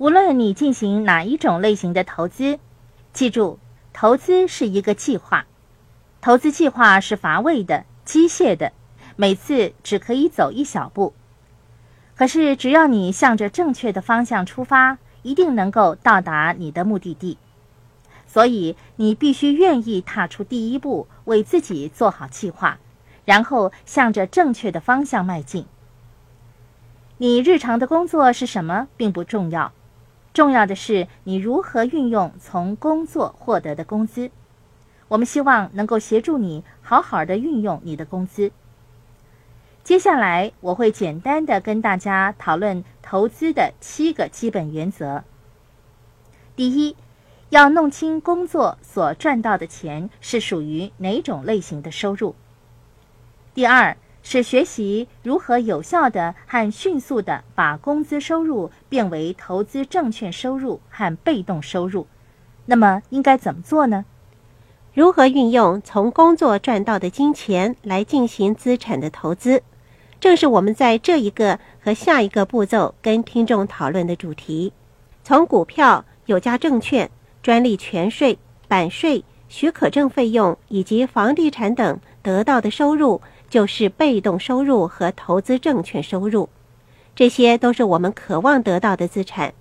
无论你进行哪一种类型的投资，记住，投资是一个计划，投资计划是乏味的、机械的，每次只可以走一小步。可是，只要你向着正确的方向出发，一定能够到达你的目的地。所以，你必须愿意踏出第一步，为自己做好计划，然后向着正确的方向迈进。你日常的工作是什么，并不重要，重要的是你如何运用从工作获得的工资。我们希望能够协助你好好的运用你的工资。接下来，我会简单的跟大家讨论投资的七个基本原则。第一，要弄清工作所赚到的钱是属于哪种类型的收入。第二。是学习如何有效的和迅速的把工资收入变为投资证券收入和被动收入。那么应该怎么做呢？如何运用从工作赚到的金钱来进行资产的投资，正是我们在这一个和下一个步骤跟听众讨论的主题。从股票、有价证券、专利权税、版税、许可证费用以及房地产等得到的收入。就是被动收入和投资证券收入，这些都是我们渴望得到的资产。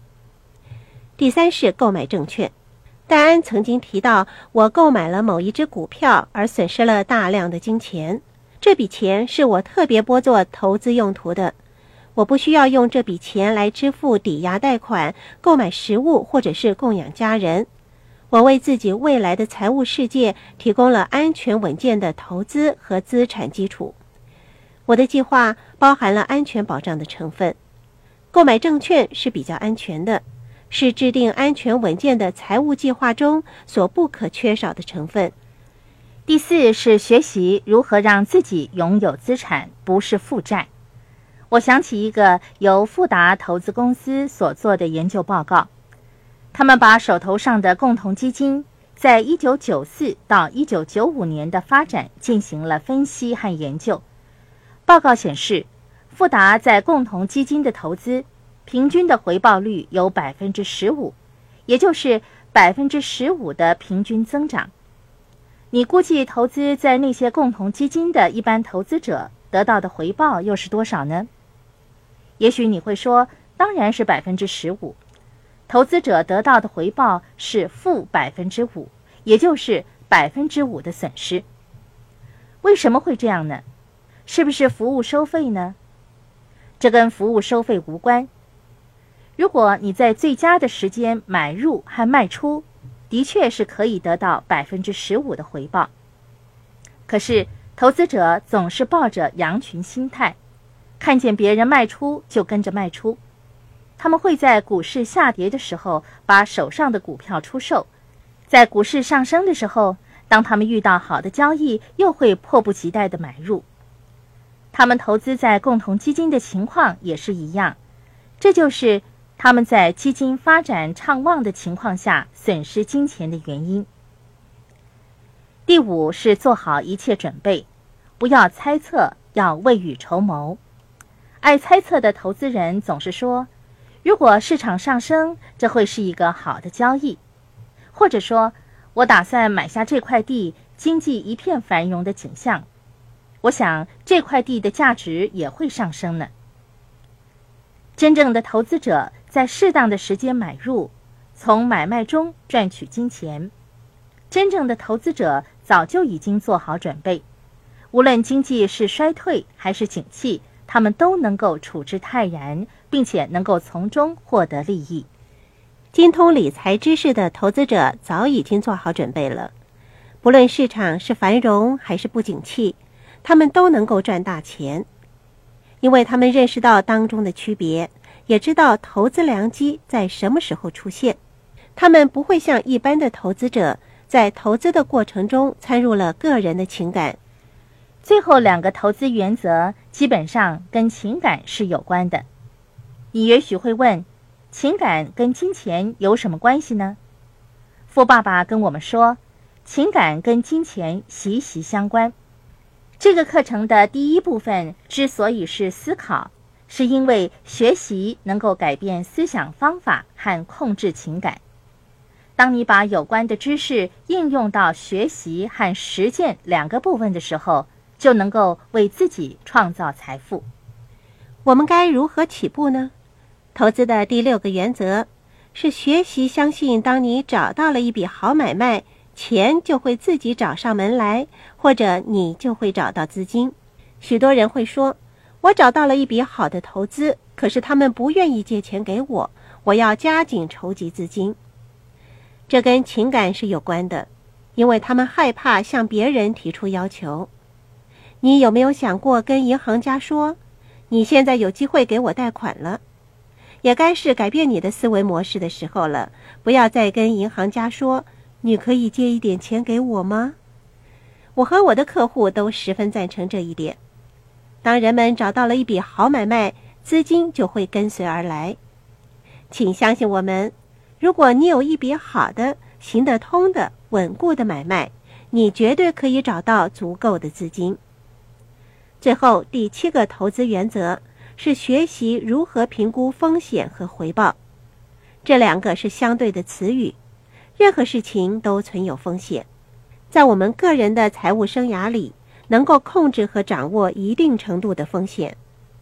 第三是购买证券。戴安曾经提到，我购买了某一只股票而损失了大量的金钱，这笔钱是我特别拨作投资用途的，我不需要用这笔钱来支付抵押贷款、购买食物或者是供养家人。我为自己未来的财务世界提供了安全稳健的投资和资产基础。我的计划包含了安全保障的成分。购买证券是比较安全的，是制定安全稳健的财务计划中所不可缺少的成分。第四是学习如何让自己拥有资产，不是负债。我想起一个由富达投资公司所做的研究报告。他们把手头上的共同基金在1994到1995年的发展进行了分析和研究。报告显示，富达在共同基金的投资平均的回报率有百分之十五，也就是百分之十五的平均增长。你估计投资在那些共同基金的一般投资者得到的回报又是多少呢？也许你会说，当然是百分之十五。投资者得到的回报是负百分之五，也就是百分之五的损失。为什么会这样呢？是不是服务收费呢？这跟服务收费无关。如果你在最佳的时间买入和卖出，的确是可以得到百分之十五的回报。可是投资者总是抱着羊群心态，看见别人卖出就跟着卖出。他们会在股市下跌的时候把手上的股票出售，在股市上升的时候，当他们遇到好的交易，又会迫不及待的买入。他们投资在共同基金的情况也是一样，这就是他们在基金发展畅旺的情况下损失金钱的原因。第五是做好一切准备，不要猜测，要未雨绸缪。爱猜测的投资人总是说。如果市场上升，这会是一个好的交易，或者说，我打算买下这块地，经济一片繁荣的景象，我想这块地的价值也会上升呢。真正的投资者在适当的时间买入，从买卖中赚取金钱。真正的投资者早就已经做好准备，无论经济是衰退还是景气。他们都能够处之泰然，并且能够从中获得利益。精通理财知识的投资者早已经做好准备了，不论市场是繁荣还是不景气，他们都能够赚大钱，因为他们认识到当中的区别，也知道投资良机在什么时候出现。他们不会像一般的投资者，在投资的过程中掺入了个人的情感。最后两个投资原则基本上跟情感是有关的。你也许会问，情感跟金钱有什么关系呢？富爸爸跟我们说，情感跟金钱息息相关。这个课程的第一部分之所以是思考，是因为学习能够改变思想方法和控制情感。当你把有关的知识应用到学习和实践两个部分的时候，就能够为自己创造财富。我们该如何起步呢？投资的第六个原则是学习相信，当你找到了一笔好买卖，钱就会自己找上门来，或者你就会找到资金。许多人会说：“我找到了一笔好的投资，可是他们不愿意借钱给我，我要加紧筹集资金。”这跟情感是有关的，因为他们害怕向别人提出要求。你有没有想过跟银行家说：“你现在有机会给我贷款了，也该是改变你的思维模式的时候了。不要再跟银行家说：‘你可以借一点钱给我吗？’我和我的客户都十分赞成这一点。当人们找到了一笔好买卖，资金就会跟随而来。请相信我们。”如果你有一笔好的、行得通的、稳固的买卖，你绝对可以找到足够的资金。最后，第七个投资原则是学习如何评估风险和回报。这两个是相对的词语。任何事情都存有风险，在我们个人的财务生涯里，能够控制和掌握一定程度的风险。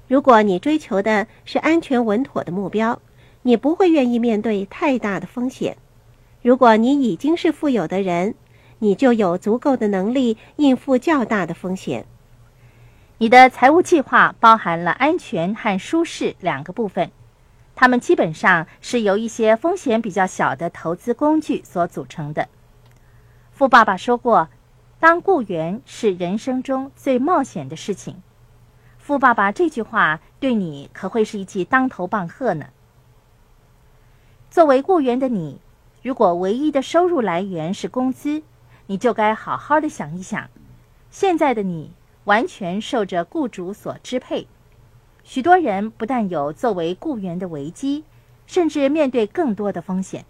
如果你追求的是安全稳妥的目标。你不会愿意面对太大的风险。如果你已经是富有的人，你就有足够的能力应付较大的风险。你的财务计划包含了安全和舒适两个部分，它们基本上是由一些风险比较小的投资工具所组成的。富爸爸说过：“当雇员是人生中最冒险的事情。”富爸爸这句话对你可会是一记当头棒喝呢。作为雇员的你，如果唯一的收入来源是工资，你就该好好的想一想。现在的你完全受着雇主所支配。许多人不但有作为雇员的危机，甚至面对更多的风险。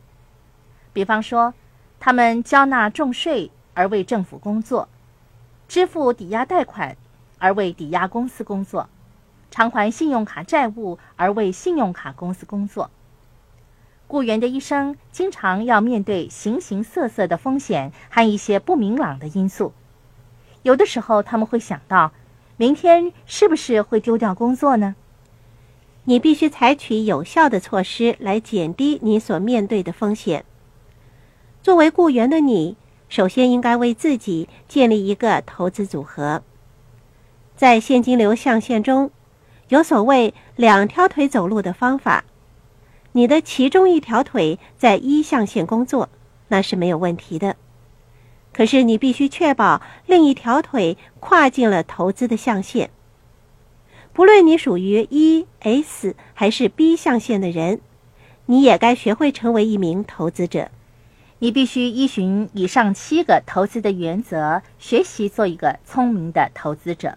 比方说，他们交纳重税而为政府工作，支付抵押贷款而为抵押公司工作，偿还信用卡债务而为信用卡公司工作。雇员的一生经常要面对形形色色的风险和一些不明朗的因素，有的时候他们会想到，明天是不是会丢掉工作呢？你必须采取有效的措施来减低你所面对的风险。作为雇员的你，首先应该为自己建立一个投资组合。在现金流象限中，有所谓两条腿走路的方法。你的其中一条腿在一象限工作，那是没有问题的。可是你必须确保另一条腿跨进了投资的象限。不论你属于 E、S 还是 B 象限的人，你也该学会成为一名投资者。你必须依循以上七个投资的原则，学习做一个聪明的投资者。